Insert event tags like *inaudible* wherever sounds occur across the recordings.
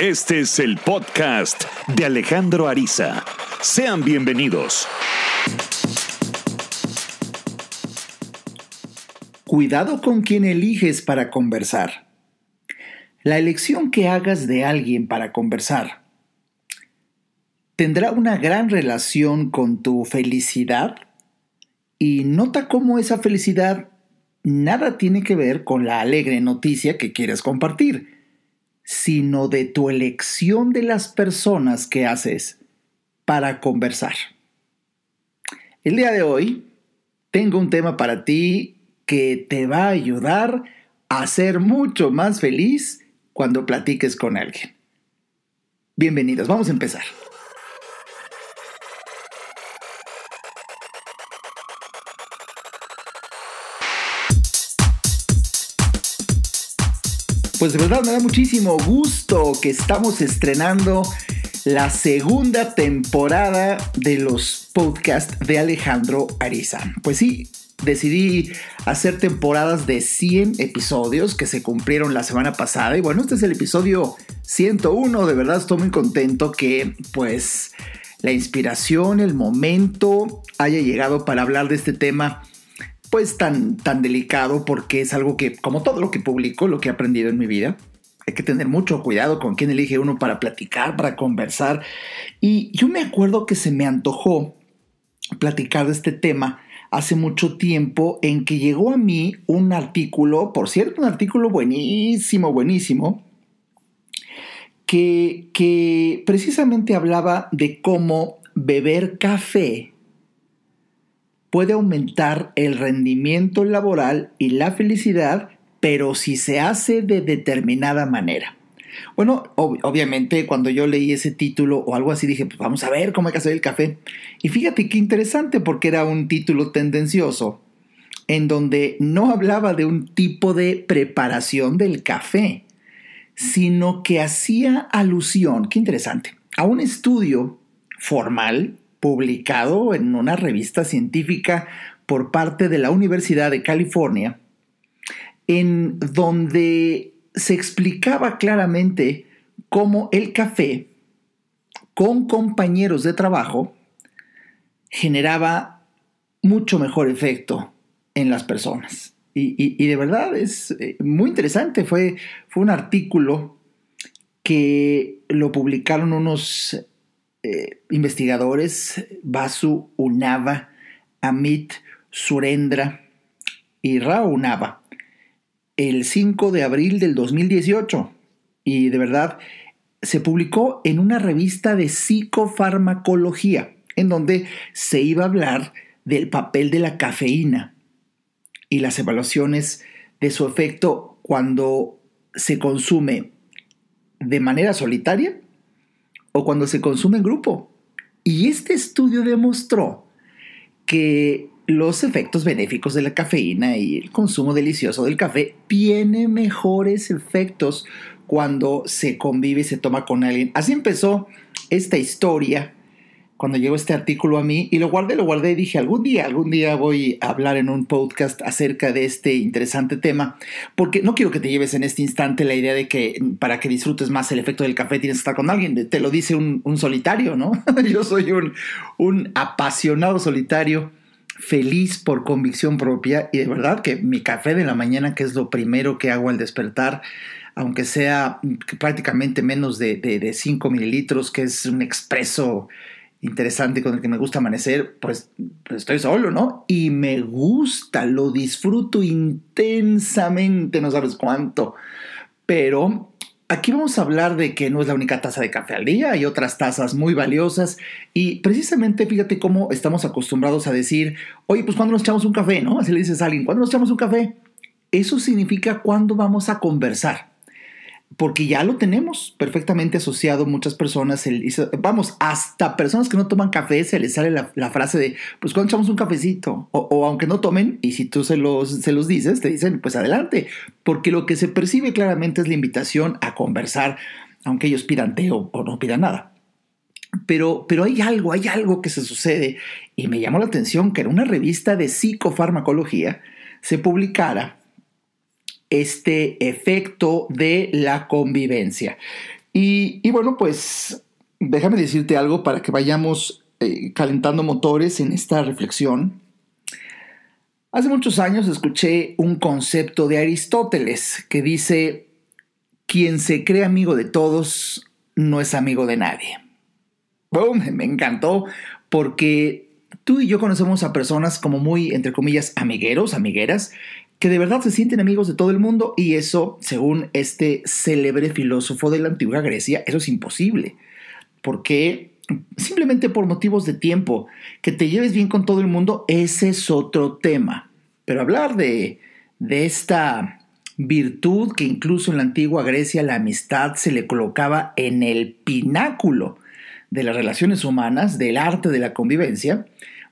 Este es el podcast de Alejandro Ariza. Sean bienvenidos. Cuidado con quien eliges para conversar. La elección que hagas de alguien para conversar tendrá una gran relación con tu felicidad y nota cómo esa felicidad nada tiene que ver con la alegre noticia que quieres compartir sino de tu elección de las personas que haces para conversar. El día de hoy tengo un tema para ti que te va a ayudar a ser mucho más feliz cuando platiques con alguien. Bienvenidos, vamos a empezar. Pues de verdad me da muchísimo gusto que estamos estrenando la segunda temporada de los podcasts de Alejandro Ariza. Pues sí, decidí hacer temporadas de 100 episodios que se cumplieron la semana pasada y bueno, este es el episodio 101, de verdad estoy muy contento que pues la inspiración, el momento haya llegado para hablar de este tema pues tan, tan delicado porque es algo que, como todo lo que publico, lo que he aprendido en mi vida, hay que tener mucho cuidado con quién elige uno para platicar, para conversar. Y yo me acuerdo que se me antojó platicar de este tema hace mucho tiempo en que llegó a mí un artículo, por cierto, un artículo buenísimo, buenísimo, que, que precisamente hablaba de cómo beber café puede aumentar el rendimiento laboral y la felicidad, pero si se hace de determinada manera. Bueno, obviamente cuando yo leí ese título o algo así dije, pues vamos a ver cómo hay que hacer el café. Y fíjate qué interesante porque era un título tendencioso en donde no hablaba de un tipo de preparación del café, sino que hacía alusión, qué interesante, a un estudio formal publicado en una revista científica por parte de la Universidad de California, en donde se explicaba claramente cómo el café con compañeros de trabajo generaba mucho mejor efecto en las personas. Y, de verdad es eh, muy interesante. Fue, fue un artículo que lo publicaron unos eh, investigadores, Basu Unava, Amit Surendra y Rao Unava, el 5 de abril del 2018. Y de verdad, se publicó en una revista de psicofarmacología, en donde se iba a hablar del papel de la cafeína y las evaluaciones de su efecto cuando se consume de manera solitaria o cuando se consume en grupo. Y este estudio demostró que los efectos benéficos de la cafeína y el consumo delicioso del café tiene mejores efectos cuando se convive y se toma con alguien. Así empezó esta historia cuando llegó este artículo a mí y lo guardé, lo guardé y dije, algún día, algún día voy a hablar en un podcast acerca de este interesante tema, porque no quiero que te lleves en este instante la idea de que para que disfrutes más el efecto del café tienes que estar con alguien, te lo dice un, solitario, ¿no? *laughs* Yo soy un, apasionado solitario feliz por convicción propia y de verdad que mi café de la mañana, que es lo primero que hago al despertar, aunque sea prácticamente menos de 5 mililitros, que es un expreso interesante con el que me gusta amanecer, pues, pues, estoy solo, ¿no? Y me gusta, lo disfruto intensamente, no sabes cuánto. Pero aquí vamos a hablar de que no es la única taza de café al día, hay otras tazas muy valiosas y precisamente fíjate cómo estamos acostumbrados a decir, oye, pues cuando nos echamos un café, ¿no? Así le dices a alguien, ¿cuándo nos echamos un café? Eso significa cuándo vamos a conversar porque ya lo tenemos perfectamente asociado muchas personas, vamos, hasta personas que no toman café se les sale la, frase de, pues cuando echamos un cafecito, o, aunque no tomen, y si tú se los, se los dices, te dicen, pues adelante, porque lo que se percibe claramente es la invitación a conversar, aunque ellos pidan té o, no pidan nada. Pero, pero hay algo, hay algo que se sucede, y me llamó la atención que en una revista de psicofarmacología se publicara este efecto de la convivencia. Y, bueno, pues déjame decirte algo para que vayamos eh, calentando motores en esta reflexión. Hace muchos años escuché un concepto de Aristóteles que dice, quien se cree amigo de todos no es amigo de nadie. Boom, me encantó porque tú y yo conocemos a personas como muy, entre comillas, amigueros, amigueras, que de verdad se sienten amigos de todo el mundo y eso, según este célebre filósofo de la antigua Grecia, eso es imposible. Porque simplemente por motivos de tiempo, que te lleves bien con todo el mundo, ese es otro tema. Pero hablar de, de esta virtud que incluso en la antigua Grecia la amistad se le colocaba en el pináculo de las relaciones humanas, del arte de la convivencia,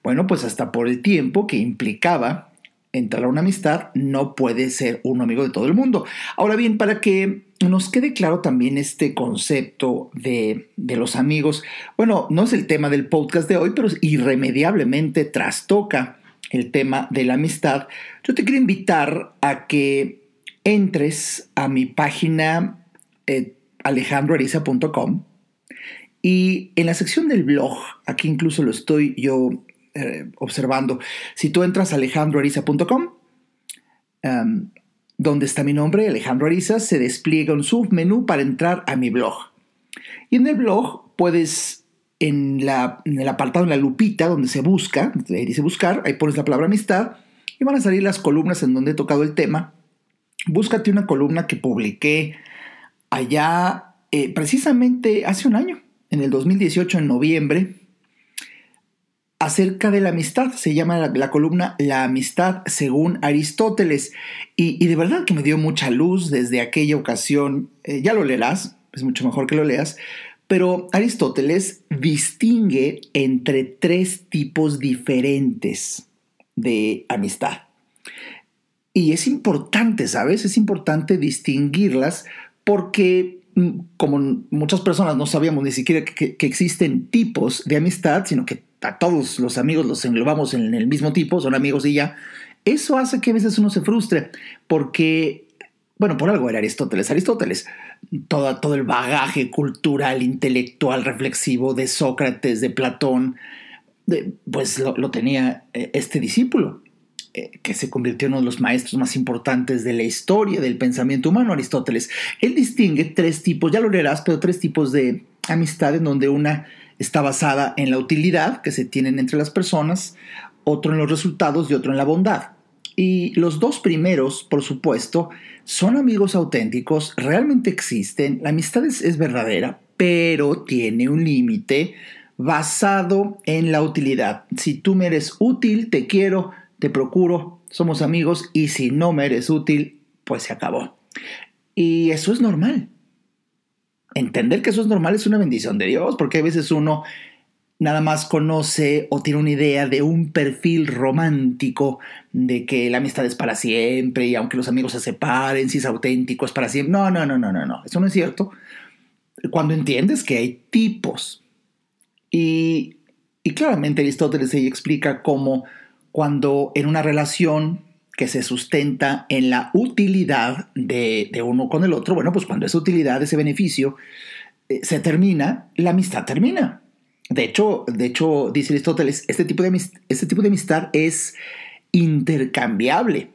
bueno, pues hasta por el tiempo que implicaba entrar a una amistad, no puede ser un amigo de todo el mundo. Ahora bien, para que nos quede claro también este concepto de, de, los amigos, bueno, no es el tema del podcast de hoy, pero irremediablemente trastoca el tema de la amistad. Yo te quiero invitar a que entres a mi página eh, alejandroariza.com y en la sección del blog, aquí incluso lo estoy yo eh, observando. Si tú entras a alejandroariza.com, em, donde está mi nombre, Alejandro Ariza, se despliega un submenú para entrar a mi blog. Y en el blog puedes, en, la, en el apartado, en la lupita, donde se busca, ahí dice buscar, ahí pones la palabra amistad y van a salir las columnas en donde he tocado el tema. Búscate una columna que publiqué allá eh, precisamente hace un año, en el 2018, en noviembre, acerca de la amistad. Se llama la, columna La amistad según Aristóteles. Y, de verdad que me dio mucha luz desde aquella ocasión. Eh, ya lo leerás, es mucho mejor que lo leas. Pero Aristóteles distingue entre tres tipos diferentes de amistad. Y es importante, ¿sabes? Es importante distinguirlas porque mm, como muchas personas no sabíamos ni siquiera que, que existen tipos de amistad, sino que a todos los amigos los englobamos en el mismo tipo, son amigos y ya, eso hace que a veces uno se frustre, porque, bueno, por algo era Aristóteles. Aristóteles, todo, todo el bagaje cultural, intelectual, reflexivo de Sócrates, de Platón, pues lo, tenía eh, este discípulo, eh, que se convirtió en uno de los maestros más importantes de la historia del pensamiento humano, Aristóteles. Él distingue tres tipos, ya lo leerás, pero tres tipos de amistad en donde una está basada en la utilidad que se tienen entre las personas, otro en los resultados y otro en la bondad. Y los dos primeros, por supuesto, son amigos auténticos, realmente existen, la amistad es, verdadera, pero tiene un límite basado en la utilidad. Si tú me eres útil, te quiero, te procuro, somos amigos, y si no me eres útil, pues se acabó. Y eso es normal entender que eso es normal es una bendición de Dios, porque a veces uno nada más conoce o tiene una idea de un perfil romántico de que la amistad es para siempre y aunque los amigos se separen, si es auténtico es para siempre. No, no, no, no, no, no, eso no es cierto. Cuando entiendes que hay tipos y, y claramente Aristóteles ahí explica cómo cuando en una relación que se sustenta en la utilidad de, uno con el otro, bueno, pues cuando esa utilidad, ese beneficio eh, se termina, la amistad termina. De hecho, de hecho dice Aristóteles, este tipo, de, este tipo de amistad es intercambiable,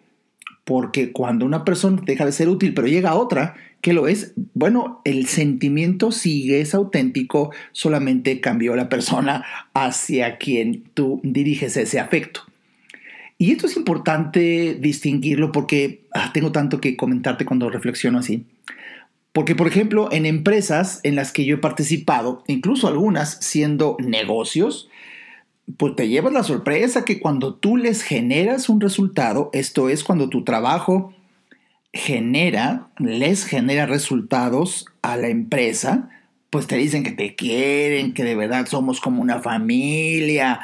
porque cuando una persona deja de ser útil pero llega otra, que lo es, bueno, el sentimiento sigue, es auténtico, solamente cambió la persona hacia quien tú diriges ese afecto. Y esto es importante distinguirlo porque ah, tengo tanto que comentarte cuando reflexiono así. Porque, por ejemplo, en empresas en las que yo he participado, incluso algunas siendo negocios, pues te llevas la sorpresa que cuando tú les generas un resultado, esto es cuando tu trabajo genera, les genera resultados a la empresa, pues te dicen que te quieren, que de verdad somos como una familia,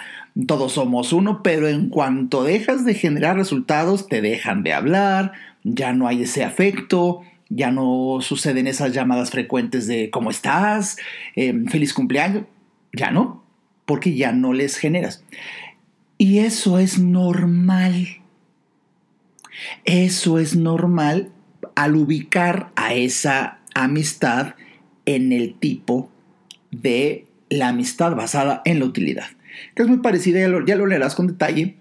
todos somos uno, pero en cuanto dejas de generar resultados, te dejan de hablar, ya no hay ese afecto, ya no suceden esas llamadas frecuentes de ¿cómo estás? Em, feliz cumpleaños, ya no, porque ya no les generas. Y eso es normal. Eso es normal al ubicar a esa amistad en el tipo de la amistad basada en la utilidad, que es muy parecida, ya lo, leerás con detalle,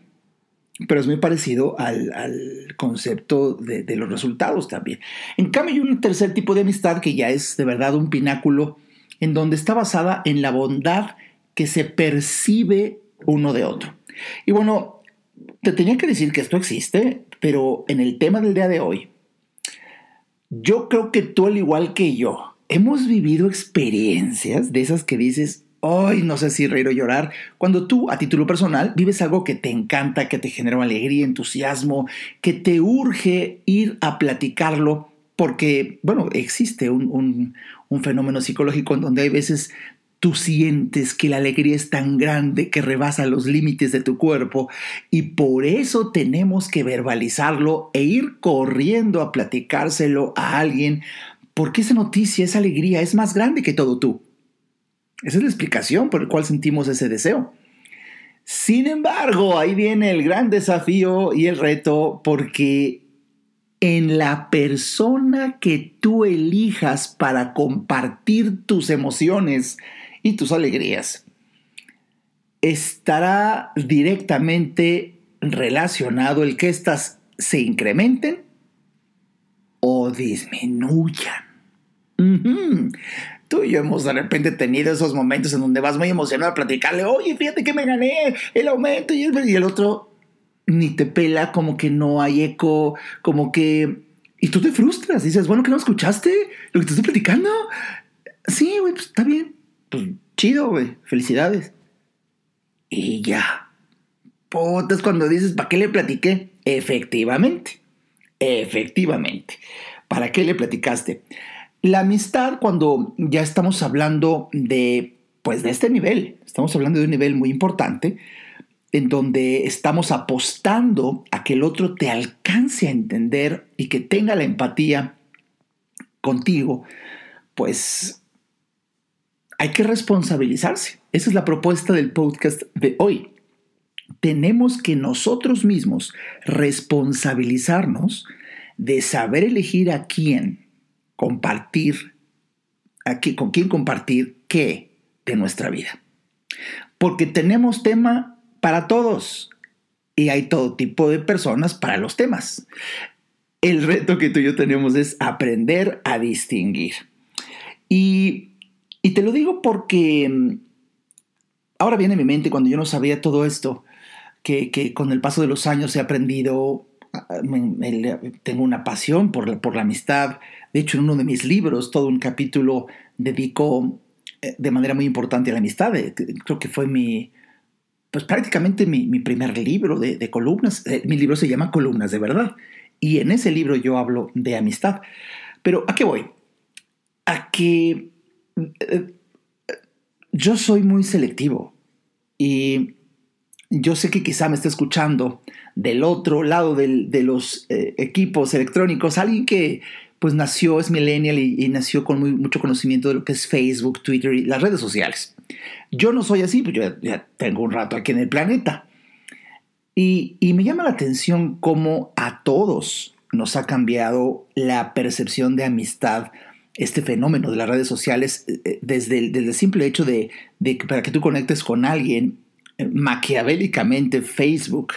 pero es muy parecido al, concepto de, de, los resultados también. En cambio, hay un tercer tipo de amistad que ya es de verdad un pináculo en donde está basada en la bondad que se percibe uno de otro. Y bueno, te tenía que decir que esto existe, pero en el tema del día de hoy, yo creo que tú, al igual que yo, hemos vivido experiencias de esas que dices, Ay, no sé si reír o llorar. Cuando tú, a título personal, vives algo que te encanta, que te genera alegría, entusiasmo, que te urge ir a platicarlo, porque, bueno, existe un, un fenómeno psicológico en donde hay veces tú sientes que la alegría es tan grande que rebasa los límites de tu cuerpo y por eso tenemos que verbalizarlo e ir corriendo a platicárselo a alguien porque esa noticia, esa alegría es más grande que todo tú. Esa es la explicación por la cual sentimos ese deseo. Sin embargo, ahí viene el gran desafío y el reto porque en la persona que tú elijas para compartir tus emociones y tus alegrías estará directamente relacionado el que éstas se incrementen o disminuyan. Tú y yo hemos de repente tenido esos momentos en donde vas muy emocionado a platicarle, oye, fíjate que me gané el aumento y el otro ni te pela, como que no hay eco, como que... Y tú te frustras, dices, bueno, que no escuchaste lo que te estoy platicando. Sí, güey, pues está bien. Pues chido, güey, felicidades. Y ya. Potas cuando dices, ¿para qué le platiqué? Efectivamente, efectivamente. ¿Para qué le platicaste? La amistad, cuando ya estamos hablando de, pues de este nivel, estamos hablando de un nivel muy importante, en donde estamos apostando a que el otro te alcance a entender y que tenga la empatía contigo, pues hay que responsabilizarse. Esa es la propuesta del podcast de hoy. Tenemos que nosotros mismos responsabilizarnos de saber elegir a quién compartir, a con quién compartir qué de nuestra vida. Porque tenemos tema para todos y hay todo tipo de personas para los temas. El reto que tú y yo tenemos es aprender a distinguir. Y, y te lo digo porque mm, ahora viene a mi mente cuando yo no sabía todo esto, que, que con el paso de los años he aprendido, ah, tengo una pasión por la, por la amistad. De hecho, en uno de mis libros, todo un capítulo dedico eh, de manera muy importante a la amistad. Eh, creo que fue mi, pues prácticamente mi, primer libro de, columnas. Eh, mi libro se llama Columnas de Verdad. Y en ese libro yo hablo de amistad. Pero ¿a qué voy? A que eh, yo soy muy selectivo. Y yo sé que quizá me esté escuchando del otro lado de los eh, equipos electrónicos alguien que pues nació, es millennial y, nació con muy, mucho conocimiento de lo que es Facebook, Twitter y las redes sociales. Yo no soy así, pues yo ya, tengo un rato aquí en el planeta. Y, y, me llama la atención cómo a todos nos ha cambiado la percepción de amistad, este fenómeno de las redes sociales, eh, eh, desde el, simple hecho de, de, que para que tú conectes con alguien, maquiavélicamente Facebook,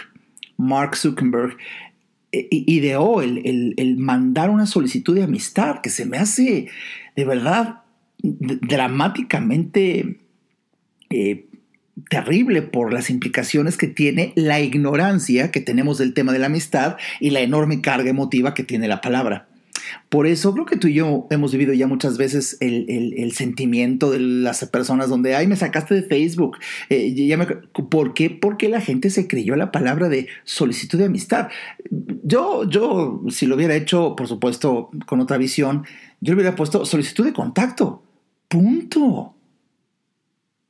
Mark Zuckerberg, ideó el, el, mandar una solicitud de amistad que se me hace de verdad dramáticamente eh, terrible por las implicaciones que tiene la ignorancia que tenemos del tema de la amistad y la enorme carga emotiva que tiene la palabra. Por eso creo que tú y yo hemos vivido ya muchas veces el, sentimiento de las personas donde, ay, me sacaste de Facebook. Eh, ¿Por qué? Porque la gente se creyó la palabra de solicitud de amistad. Yo, yo, si lo hubiera hecho, por supuesto, con otra visión, yo le hubiera puesto solicitud de contacto. Punto.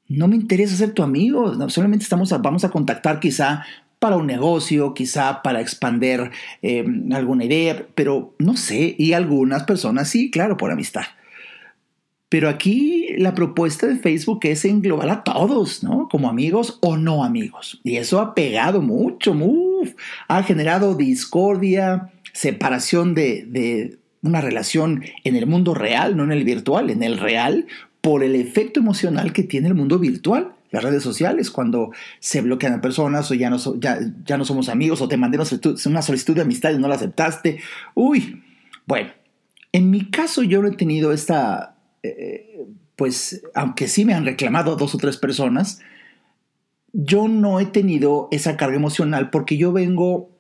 No me interesa ser tu amigo, solamente estamos vamos a contactar quizá para un negocio, quizá para expander eh, alguna idea, pero no sé, y algunas personas sí, claro, por amistad. Pero aquí la propuesta de Facebook es englobar a todos, ¿no? Como amigos o no amigos. Y eso ha pegado mucho, ha generado discordia, separación de, una relación en el mundo real, no en el virtual, en el real, por el efecto emocional que tiene el mundo virtual. Las redes sociales, cuando se bloquean a personas o ya no, ya, ya no somos amigos o te mandé una solicitud, de amistad y no la aceptaste. Uy, bueno, en mi caso yo no he tenido esta, eh, pues, aunque sí me han reclamado dos o tres personas, yo no he tenido esa carga emocional porque yo vengo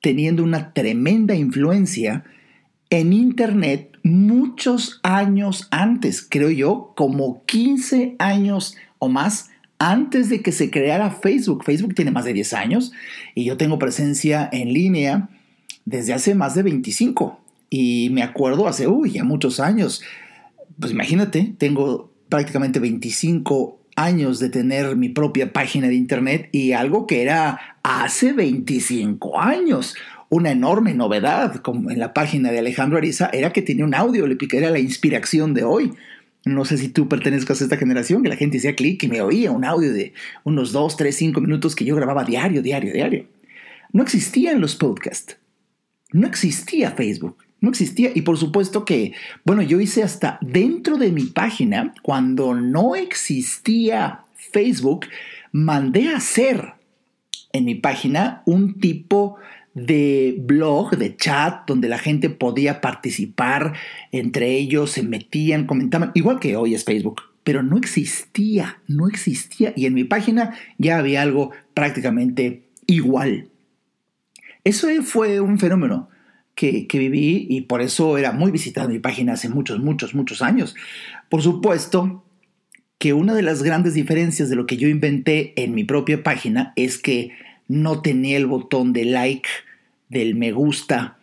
teniendo una tremenda influencia en Internet muchos años antes, creo yo, como 15 años o más antes de que se creara Facebook. Facebook tiene más de 10 años y yo tengo presencia en línea desde hace más de 25. Y me acuerdo hace, uy, ya muchos años. Pues imagínate, tengo prácticamente 25 años de tener mi propia página de internet y algo que era hace 25 años. Una enorme novedad como en la página de Alejandro Ariza era que tenía un audio, le piqué, era la inspiración de hoy. No sé si tú pertenezcas a esta generación, que la gente hacía clic y me oía un audio de unos 2, 3, 5 minutos que yo grababa diario, diario, diario. No existían los podcasts. No existía Facebook. No existía. Y por supuesto que, bueno, yo hice hasta dentro de mi página, cuando no existía Facebook, mandé a hacer en mi página un tipo de blog, de chat, donde la gente podía participar, entre ellos se metían, comentaban, igual que hoy es Facebook, pero no existía, no existía. Y en mi página ya había algo prácticamente igual. Eso fue un fenómeno que, viví y por eso era muy visitada mi página hace muchos, muchos, muchos años. Por supuesto que una de las grandes diferencias de lo que yo inventé en mi propia página es que no tenía el botón de like, del me gusta,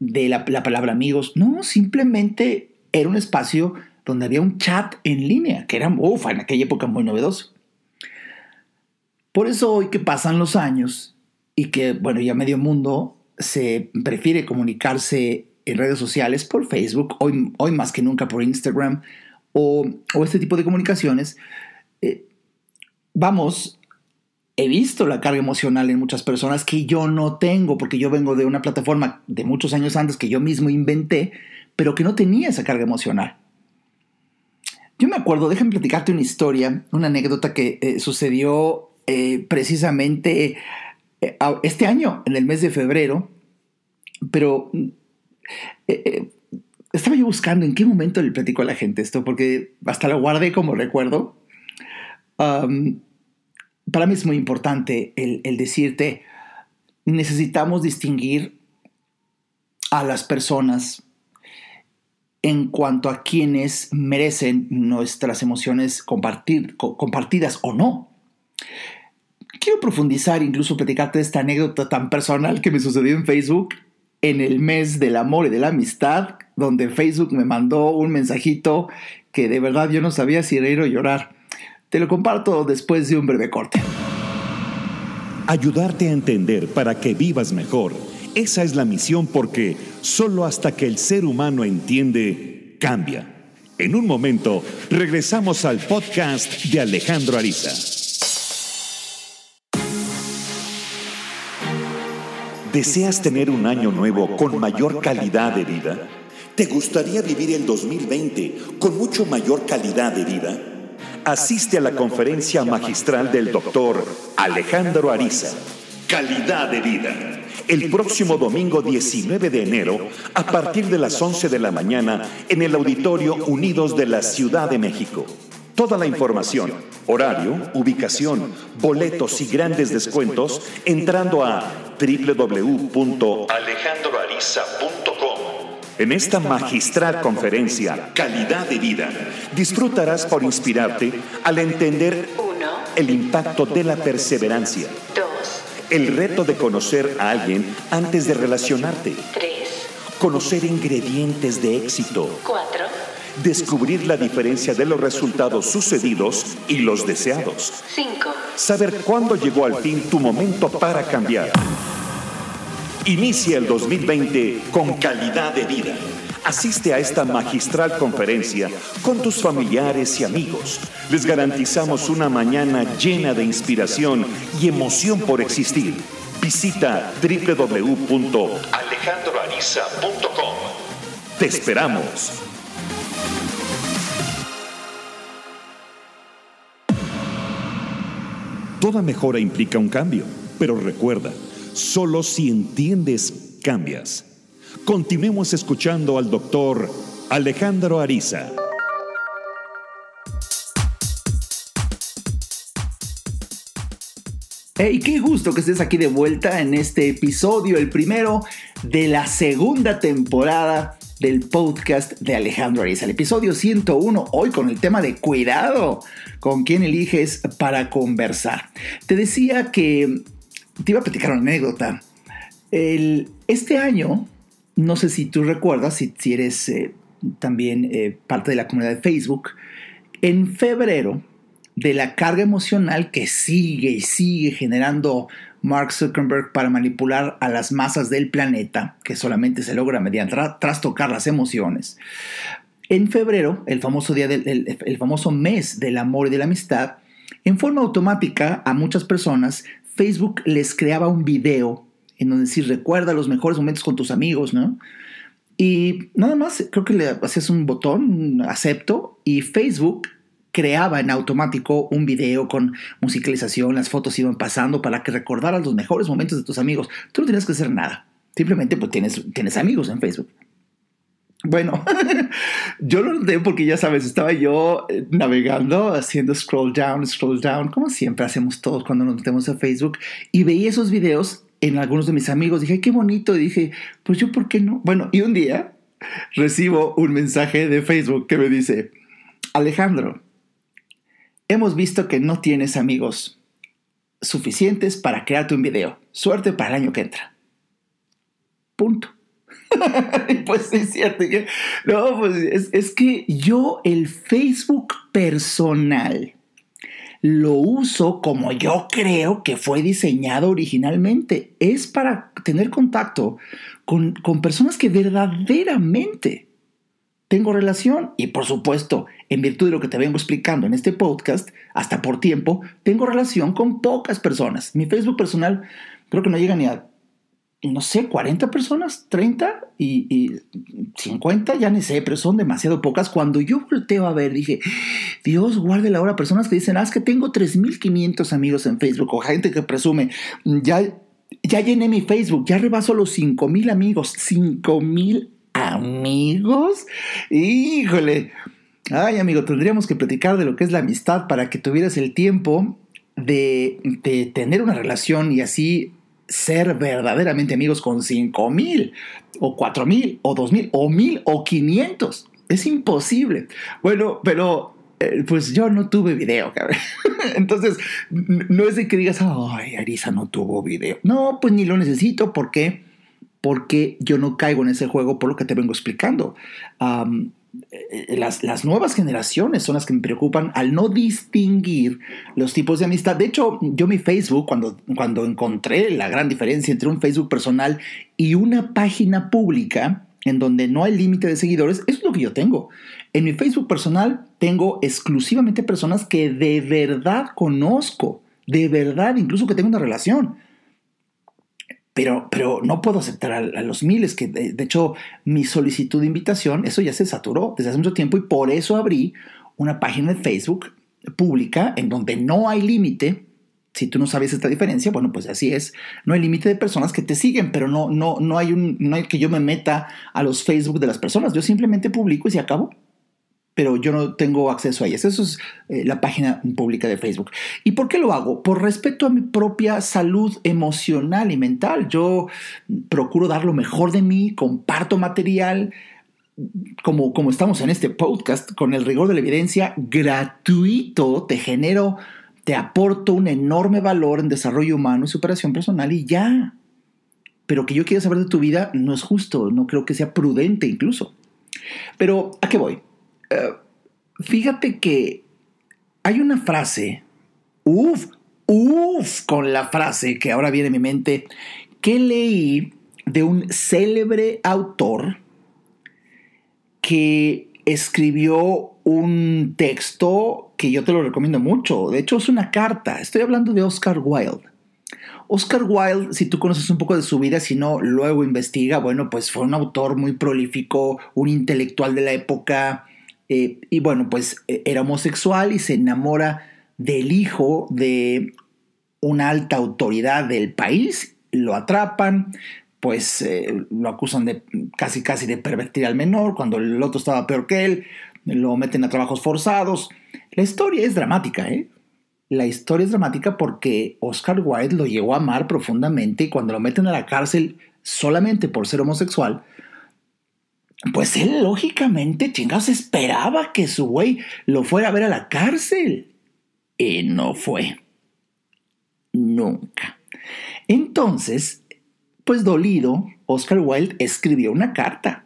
de la, palabra amigos. No, simplemente era un espacio donde había un chat en línea, que era, uf, en aquella época muy novedoso. Por eso hoy que pasan los años y que, bueno, ya medio mundo se prefiere comunicarse en redes sociales por Facebook, hoy, hoy más que nunca por Instagram o, este tipo de comunicaciones, eh, vamos, he visto la carga emocional en muchas personas que yo no tengo, porque yo vengo de una plataforma de muchos años antes que yo mismo inventé, pero que no tenía esa carga emocional. Yo me acuerdo, déjame platicarte una historia, una anécdota que eh, sucedió eh, precisamente este año, en el mes de febrero, pero eh, eh, estaba yo buscando en qué momento le platico a la gente esto, porque hasta lo guardé como recuerdo. Para mí es muy importante el, decirte, necesitamos distinguir a las personas en cuanto a quienes merecen nuestras emociones compartidas o no. Quiero profundizar, incluso platicarte esta anécdota tan personal que me sucedió en Facebook en el mes del amor y de la amistad, donde Facebook me mandó un mensajito que de verdad yo no sabía si reír o llorar. Te lo comparto después de un breve corte. Ayudarte a entender para que vivas mejor. Esa es la misión porque solo hasta que el ser humano entiende, cambia. En un momento, regresamos al podcast de Alejandro Ariza. ¿Deseas tener un año nuevo con mayor calidad de vida? ¿Te gustaría vivir el 2020 con mucho mayor calidad de vida? Asiste a la conferencia magistral del doctor Alejandro Ariza, Calidad de Vida, el próximo domingo 19 de enero a partir de las 11 de la mañana en el Auditorio Unidos de la Ciudad de México. Toda la información, horario, ubicación, boletos y grandes descuentos entrando a www.alejandroariza.com. En esta magistral conferencia, Calidad de Vida, disfrutarás por inspirarte al entender el impacto de la perseverancia. El reto de conocer a alguien antes de relacionarte. Conocer ingredientes de éxito. 4 Descubrir la diferencia de los resultados sucedidos y los deseados. 5. Saber cuándo llegó al fin tu momento para cambiar. Inicia el 2020 con calidad de vida. Asiste a esta magistral conferencia con tus familiares y amigos. Les garantizamos una mañana llena de inspiración y emoción por existir. Visita www.alejandroariza.com ¡Te esperamos! Toda mejora implica un cambio, pero recuerda, solo si entiendes, cambias. Continuemos escuchando al doctor Alejandro Ariza. Hey, qué gusto que estés aquí de vuelta en este episodio, el primero de la segunda temporada del podcast de Alejandro Ariza, el episodio 101, hoy con el tema de cuidado con quién eliges para conversar. Te decía que te iba a platicar una anécdota. este año, no sé si tú recuerdas, si, eres eh, también eh, parte de la comunidad de Facebook, en febrero de la carga emocional que sigue y sigue generando Mark Zuckerberg para manipular a las masas del planeta, que solamente se logra mediante trastocar las emociones. En febrero, el famoso día del el, famoso mes del amor y de la amistad, en forma automática a muchas personas Facebook les creaba un video en donde si recuerda los mejores momentos con tus amigos, ¿no? Y nada más, creo que le hacías un botón, acepto, y Facebook creaba en automático un video con musicalización, las fotos iban pasando para que recordaras los mejores momentos de tus amigos. Tú no tenías que hacer nada. Simplemente pues tienes, tienes amigos en Facebook. Bueno, *laughs* yo lo noté porque ya sabes, estaba yo eh, navegando, haciendo scroll down, scroll down, como siempre hacemos todos cuando nos metemos a Facebook, y veía esos videos en algunos de mis amigos. Dije, qué bonito. Y dije, pues yo, ¿por qué no? Bueno, y un día recibo un mensaje de Facebook que me dice, Alejandro, Hemos visto que no tienes amigos suficientes para crearte un video. Suerte para el año que entra. Punto. *laughs* pues es cierto. no, pues es, es que yo el Facebook personal lo uso como yo creo que fue diseñado originalmente. Es para tener contacto con, con personas que verdaderamente tengo relación y por supuesto, en virtud de lo que te vengo explicando en este podcast, hasta por tiempo, tengo relación con pocas personas. Mi Facebook personal creo que no llega ni a, no sé, 40 personas, 30 y, 50, ya ni sé, pero son demasiado pocas. Cuando yo volteo a ver, dije, Dios guarde la hora, personas que dicen, ah, es que tengo 3.500 amigos en Facebook o gente que presume, ya, ya llené mi Facebook, ya rebaso los 5.000 amigos, 5.000 amigos. Híjole. Ay, amigo, tendríamos que platicar de lo que es la amistad para que tuvieras el tiempo de, tener una relación y así ser verdaderamente amigos con 5 mil o 4 mil o 2 mil o mil o 500. Es imposible. Bueno, pero eh, pues yo no tuve video. *laughs* Entonces, no es de que digas, ay, Arisa no tuvo video. No, pues ni lo necesito porque porque yo no caigo en ese juego por lo que te vengo explicando. Las, nuevas generaciones son las que me preocupan al no distinguir los tipos de amistad. De hecho, yo mi Facebook, cuando, cuando encontré la gran diferencia entre un Facebook personal y una página pública, en donde no hay límite de seguidores, es lo que yo tengo. En mi Facebook personal tengo exclusivamente personas que de verdad conozco, de verdad, incluso que tengo una relación pero, pero no puedo aceptar a, los miles, que de, hecho mi solicitud de invitación, eso ya se saturó desde hace mucho tiempo y por eso abrí una página de Facebook pública en donde no hay límite. Si tú no sabes esta diferencia, bueno, pues así es. No hay límite de personas que te siguen, pero no, no, no, hay un, no hay que yo me meta a los Facebook de las personas. Yo simplemente publico y se acabó pero yo no tengo acceso a ellas. Eso es eh, la página pública de Facebook. ¿Y por qué lo hago? Por respeto a mi propia salud emocional y mental. Yo procuro dar lo mejor de mí, comparto material. Como, como estamos en este podcast, con el rigor de la evidencia gratuito, te genero, te aporto un enorme valor en desarrollo humano y superación personal y ya. Pero que yo quiera saber de tu vida no es justo, no creo que sea prudente incluso. Pero, ¿a qué voy? Fíjate que hay una frase, uff, uff, con la frase que ahora viene a mi mente, que leí de un célebre autor que escribió un texto que yo te lo recomiendo mucho. De hecho, es una carta. Estoy hablando de Oscar Wilde. Oscar Wilde, si tú conoces un poco de su vida, si no, luego investiga, bueno, pues fue un autor muy prolífico, un intelectual de la época, eh, y bueno, pues eh, era homosexual y se enamora del hijo de una alta autoridad del país, lo atrapan, pues eh, lo acusan de casi casi de pervertir al menor, cuando el otro estaba peor que él, lo meten a trabajos forzados. La historia es dramática, ¿eh? La historia es dramática porque Oscar Wilde lo llegó a amar profundamente y cuando lo meten a la cárcel solamente por ser homosexual, pues él lógicamente, chingados, esperaba que su güey lo fuera a ver a la cárcel. Y no fue. Nunca. Entonces, pues dolido, Oscar Wilde escribió una carta.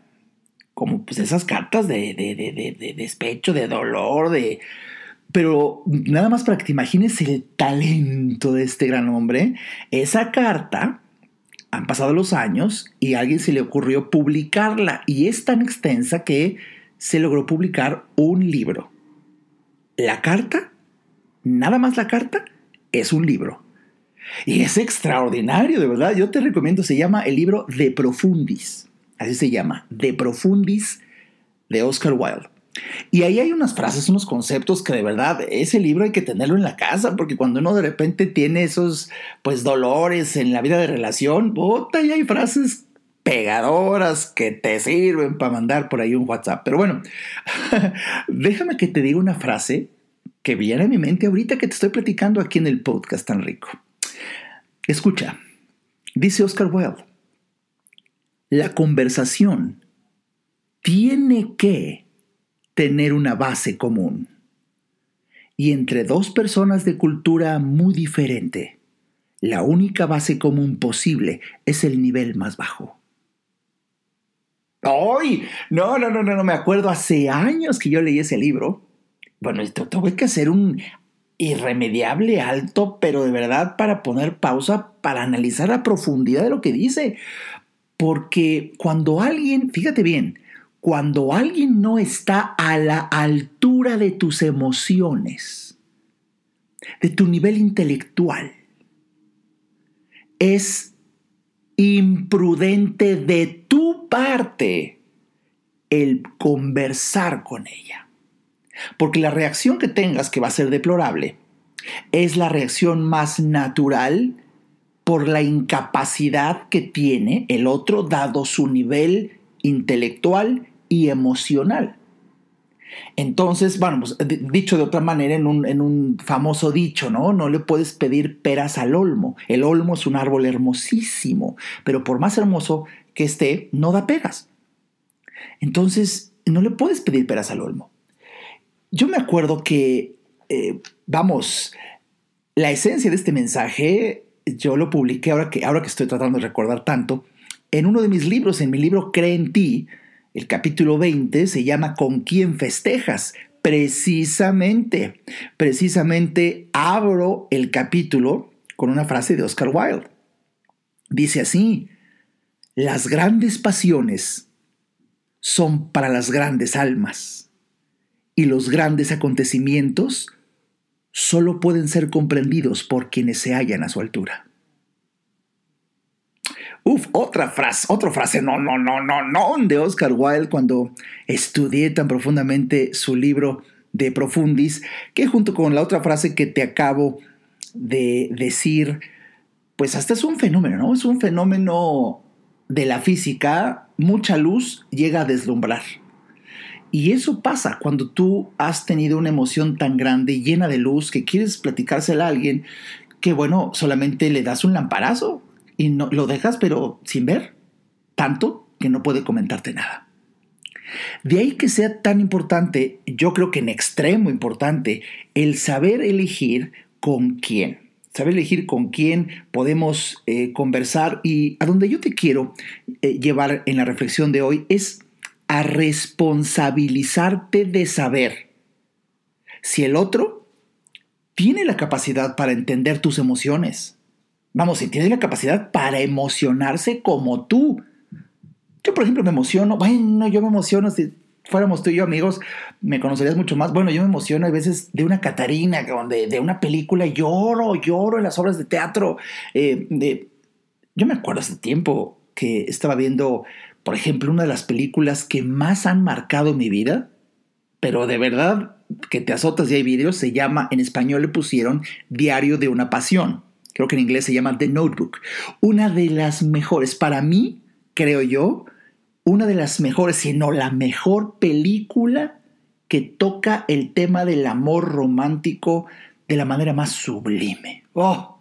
Como pues esas cartas de, de, de, de despecho, de dolor, de... Pero nada más para que te imagines el talento de este gran hombre, esa carta han pasado los años y a alguien se le ocurrió publicarla y es tan extensa que se logró publicar un libro. La carta, nada más la carta, es un libro. Y es extraordinario, de verdad. Yo te recomiendo, se llama el libro De Profundis. Así se llama, De Profundis de Oscar Wilde. Y ahí hay unas frases, unos conceptos que de verdad ese libro hay que tenerlo en la casa, porque cuando uno de repente tiene esos pues dolores en la vida de relación, puta, y hay frases pegadoras que te sirven para mandar por ahí un WhatsApp. Pero bueno, *laughs* déjame que te diga una frase que viene a mi mente ahorita que te estoy platicando aquí en el podcast tan rico. Escucha, dice Oscar Wilde, la conversación tiene que tener una base común. Y entre dos personas de cultura muy diferente, la única base común posible es el nivel más bajo. ¡Ay! No, no, no, no, no, me acuerdo hace años que yo leí ese libro. Bueno, esto tuve que hacer un irremediable alto, pero de verdad para poner pausa, para analizar la profundidad de lo que dice. Porque cuando alguien, fíjate bien, cuando alguien no está a la altura de tus emociones, de tu nivel intelectual, es imprudente de tu parte el conversar con ella. Porque la reacción que tengas, que va a ser deplorable, es la reacción más natural por la incapacidad que tiene el otro dado su nivel intelectual y emocional. Entonces, bueno, pues, dicho de otra manera, en un, en un, famoso dicho, ¿no? No le puedes pedir peras al olmo. El olmo es un árbol hermosísimo, pero por más hermoso que esté, no da peras. Entonces, no le puedes pedir peras al olmo. Yo me acuerdo que, eh, vamos, la esencia de este mensaje, yo lo publiqué ahora que, ahora que estoy tratando de recordar tanto, en uno de mis libros, en mi libro Cree en ti, el capítulo 20 se llama ¿Con quién festejas? Precisamente, precisamente abro el capítulo con una frase de Oscar Wilde. Dice así, las grandes pasiones son para las grandes almas y los grandes acontecimientos solo pueden ser comprendidos por quienes se hallan a su altura. Uf, otra frase, otra frase, no, no, no, no, no, de Oscar Wilde cuando estudié tan profundamente su libro de Profundis, que junto con la otra frase que te acabo de decir, pues hasta es un fenómeno, ¿no? Es un fenómeno de la física, mucha luz llega a deslumbrar. Y eso pasa cuando tú has tenido una emoción tan grande, llena de luz, que quieres platicársela a alguien, que bueno, solamente le das un lamparazo y no, lo dejas pero sin ver, tanto que no puede comentarte nada. De ahí que sea tan importante, yo creo que en extremo importante, el saber elegir con quién. Saber elegir con quién podemos eh, conversar y a donde yo te quiero eh, llevar en la reflexión de hoy es a responsabilizarte de saber si el otro tiene la capacidad para entender tus emociones, Vamos, si tiene la capacidad para emocionarse como tú. Yo, por ejemplo, me emociono, bueno, yo me emociono, fuéramos tú y yo amigos, me conocerías mucho más. Bueno, yo me emociono a veces de una Catarina, de, de una película, lloro, lloro en las obras de teatro. Eh, yo me acuerdo hace tiempo que estaba viendo, por ejemplo, una de las películas que más han marcado mi vida, pero de verdad que te azotas y hay vídeos, se llama, en español le pusieron Diario de una Pasión. Creo que en inglés se llama The Notebook. Una de las mejores, para mí, creo yo, una de las mejores, si no la mejor película que toca el tema del amor romántico de la manera más sublime. Oh,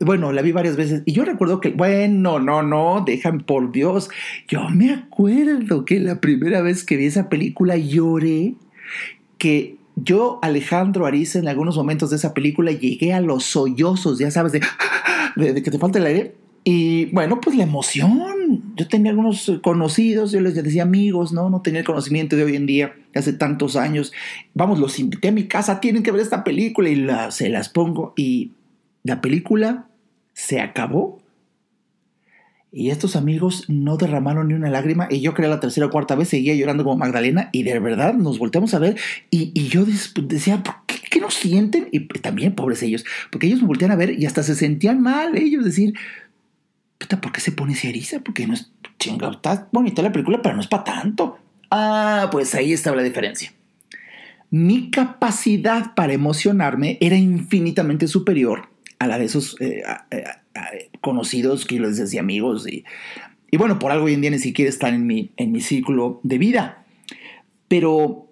bueno, la vi varias veces y yo recuerdo que, bueno, no, no, déjame por Dios, yo me acuerdo que la primera vez que vi esa película lloré, que yo, Alejandro Ariza, en algunos momentos de esa película llegué a los sollozos, ya sabes, *laughs* de, de, que te falta el aire. Y bueno, pues la emoción. Yo tenía algunos conocidos, yo les decía amigos, ¿no? No tenía el conocimiento de hoy en día, hace tantos años. Vamos, los invité a mi casa, tienen que ver esta película y se las pongo. Y la película se acabó y estos amigos no derramaron ni una lágrima. Y yo creo la tercera o cuarta vez seguía llorando como Magdalena. Y de verdad nos volteamos a ver. Y, yo decía, ¿qué, ¿qué, nos sienten? Y también, pobres ellos. Porque ellos me voltean a ver y hasta se sentían mal. Ellos decir, ¿por qué se pone esa eriza? Porque no es chingado. Está bonita la película, pero no es para tanto. Ah, pues ahí estaba la diferencia. Mi capacidad para emocionarme era infinitamente superior a la de esos eh, conocidos que les decía amigos y, y, bueno, por algo hoy en día ni siquiera están en mi, en mi círculo de vida. Pero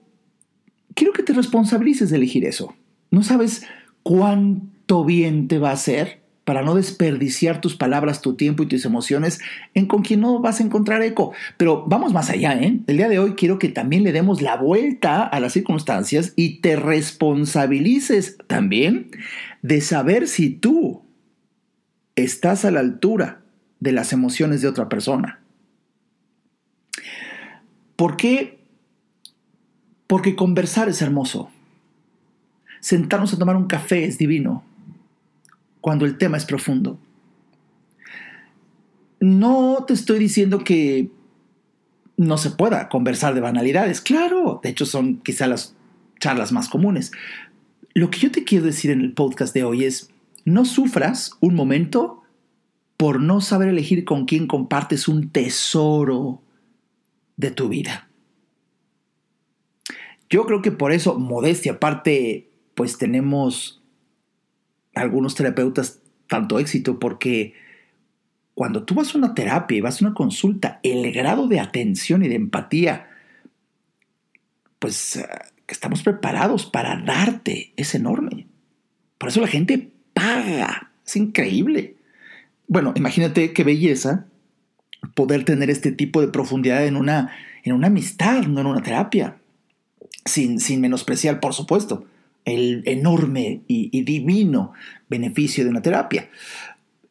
quiero que te responsabilices de elegir eso. No sabes cuánto bien te va a hacer para no desperdiciar tus palabras, tu tiempo y tus emociones en con quien no vas a encontrar eco. Pero vamos más allá, ¿eh? El día de hoy quiero que también le demos la vuelta a las circunstancias y te responsabilices también de saber si tú estás a la altura de las emociones de otra persona. ¿Por qué? Porque conversar es hermoso. Sentarnos a tomar un café es divino cuando el tema es profundo. No te estoy diciendo que no se pueda conversar de banalidades. Claro, de hecho son quizá las charlas más comunes. Lo que yo te quiero decir en el podcast de hoy es, no sufras un momento por no saber elegir con quién compartes un tesoro de tu vida. Yo creo que por eso, modestia aparte, pues tenemos algunos terapeutas tanto éxito porque cuando tú vas a una terapia y vas a una consulta, el grado de atención y de empatía, pues eh, estamos preparados para darte es enorme. Por eso la gente paga. Es increíble. Bueno, imagínate qué belleza poder tener este tipo de profundidad en una, en una amistad, no en una terapia. Sin, sin menospreciar, por supuesto, el enorme y, divino beneficio de una terapia.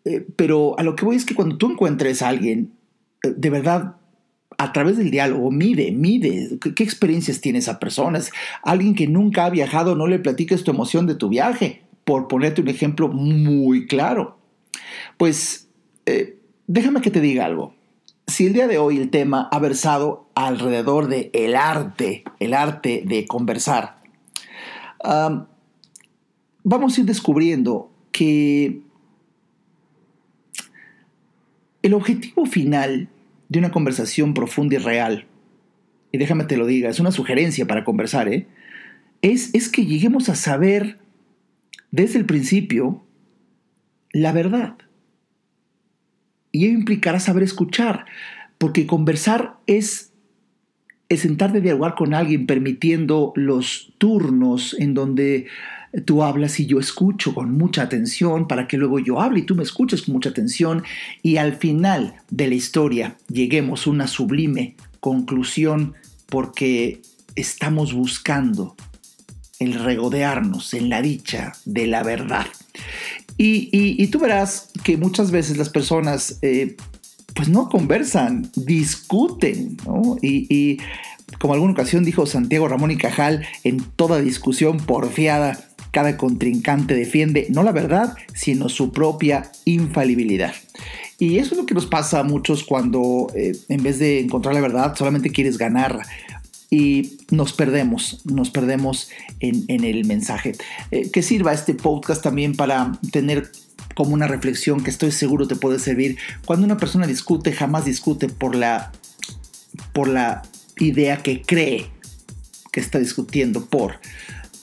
Eh, pero a lo que voy es que cuando tú encuentres a alguien, eh, de verdad, a través del diálogo, mide, mide qué, experiencias tiene esa persona. Alguien que nunca ha viajado, no le platiques tu emoción de tu viaje, por ponerte un ejemplo muy claro. Pues eh, déjame que te diga algo. Si el día de hoy el tema ha versado alrededor de el arte, el arte de conversar, vamos a ir descubriendo que el objetivo final de una conversación profunda y real, y déjame te lo diga, es una sugerencia para conversar, ¿eh? es, es que lleguemos a saber desde el principio la verdad. Y ello implicará saber escuchar, porque conversar es es sentarte a dialogar con alguien permitiendo los turnos en donde tú hablas y yo escucho con mucha atención para que luego yo hable y tú me escuches con mucha atención y al final de la historia lleguemos a una sublime conclusión porque estamos buscando el regodearnos en la dicha de la verdad. Y, tú verás que muchas veces las personas eh, pues no conversan, discuten, ¿no? Y, como alguna ocasión dijo Santiago Ramón y Cajal, en toda discusión porfiada, cada contrincante defiende no la verdad, sino su propia infalibilidad. Y eso es lo que nos pasa a muchos cuando eh, en vez de encontrar la verdad solamente quieres ganar y nos perdemos, nos perdemos en, el mensaje. Eh, que sirva este podcast también para tener como una reflexión que estoy seguro te puede servir. Cuando una persona discute, jamás discute por la, por la idea que cree que está discutiendo por,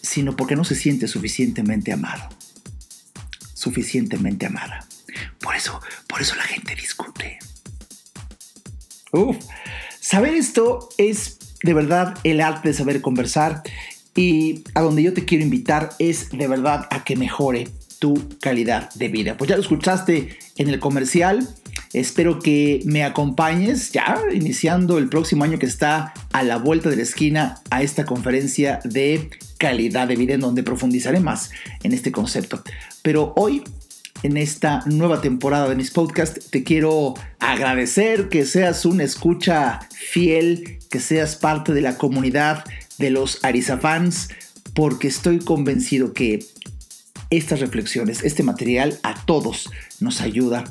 sino porque no se siente suficientemente amado. Suficientemente amada. Por eso, por eso la gente discute. Uf. Saber esto es de verdad el arte de saber conversar y a donde yo te quiero invitar es de verdad a que mejore tu calidad de vida. Pues ya lo escuchaste en el comercial. Espero que me acompañes ya iniciando el próximo año que está a la vuelta de la esquina a esta conferencia de calidad de vida en donde profundizaré más en este concepto. Pero hoy en esta nueva temporada de mis podcasts. Te quiero agradecer que seas una escucha fiel, que seas parte de la comunidad de los Arisa fans, porque estoy convencido que estas reflexiones, este material a todos nos ayuda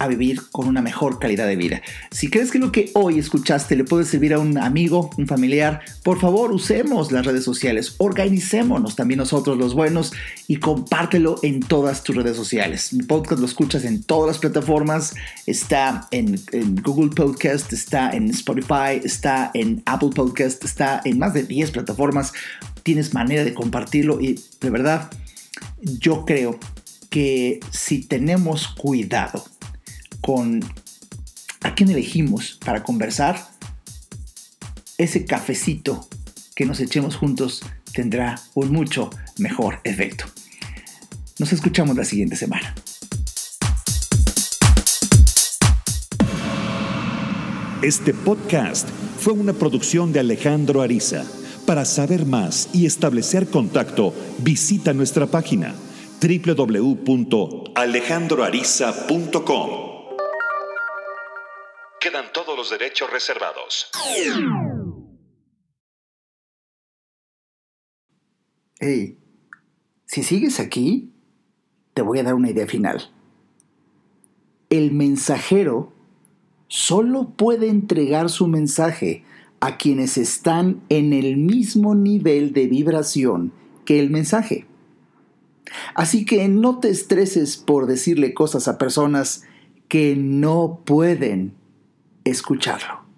a vivir con una mejor calidad de vida. Si crees que lo que hoy escuchaste le puede servir a un amigo, un familiar, por favor usemos las redes sociales, organicémonos también nosotros los buenos y compártelo en todas tus redes sociales. Mi podcast lo escuchas en todas las plataformas, está en, Google Podcast, está en Spotify, está en Apple Podcast, está en más de 10 plataformas. Tienes manera de compartirlo y de verdad yo creo que si tenemos cuidado, con a quién elegimos para conversar, ese cafecito que nos echemos juntos tendrá un mucho mejor efecto. Nos escuchamos la siguiente semana. Este podcast fue una producción de Alejandro Ariza. Para saber más y establecer contacto, visita nuestra página www.alejandroariza.com. Quedan todos los derechos reservados. Hey, si sigues aquí, te voy a dar una idea final. El mensajero solo puede entregar su mensaje a quienes están en el mismo nivel de vibración que el mensaje. Así que no te estreses por decirle cosas a personas que no pueden escucharlo.